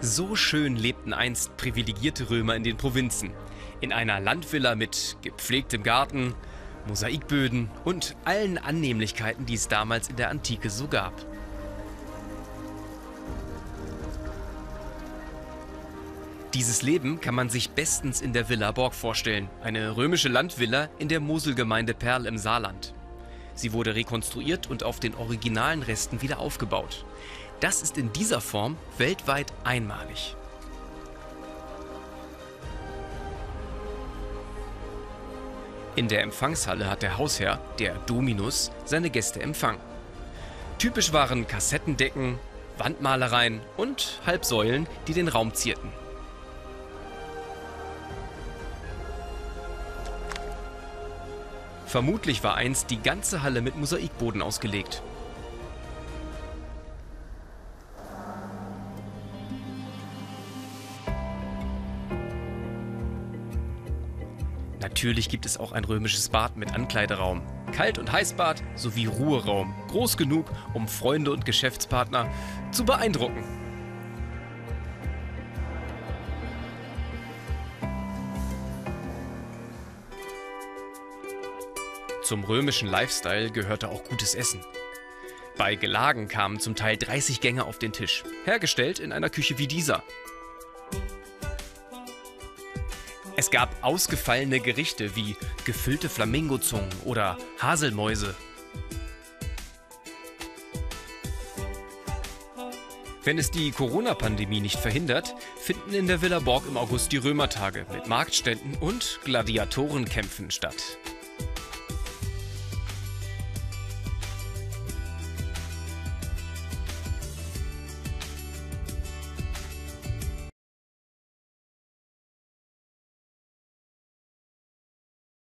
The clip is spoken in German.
So schön lebten einst privilegierte Römer in den Provinzen. In einer Landvilla mit gepflegtem Garten, Mosaikböden und allen Annehmlichkeiten, die es damals in der Antike so gab. Dieses Leben kann man sich bestens in der Villa Borg vorstellen, eine römische Landvilla in der Moselgemeinde Perl im Saarland. Sie wurde rekonstruiert und auf den originalen Resten wieder aufgebaut. Das ist in dieser Form weltweit einmalig. In der Empfangshalle hat der Hausherr, der Dominus, seine Gäste empfangen. Typisch waren Kassettendecken, Wandmalereien und Halbsäulen, die den Raum zierten. Vermutlich war einst die ganze Halle mit Mosaikboden ausgelegt. Natürlich gibt es auch ein römisches Bad mit Ankleideraum, Kalt- und Heißbad sowie Ruheraum, groß genug, um Freunde und Geschäftspartner zu beeindrucken. Zum römischen Lifestyle gehörte auch gutes Essen. Bei Gelagen kamen zum Teil 30 Gänge auf den Tisch, hergestellt in einer Küche wie dieser. Es gab ausgefallene Gerichte wie gefüllte Flamingozungen oder Haselmäuse. Wenn es die Corona-Pandemie nicht verhindert, finden in der Villa Borg im August die Römertage mit Marktständen und Gladiatorenkämpfen statt.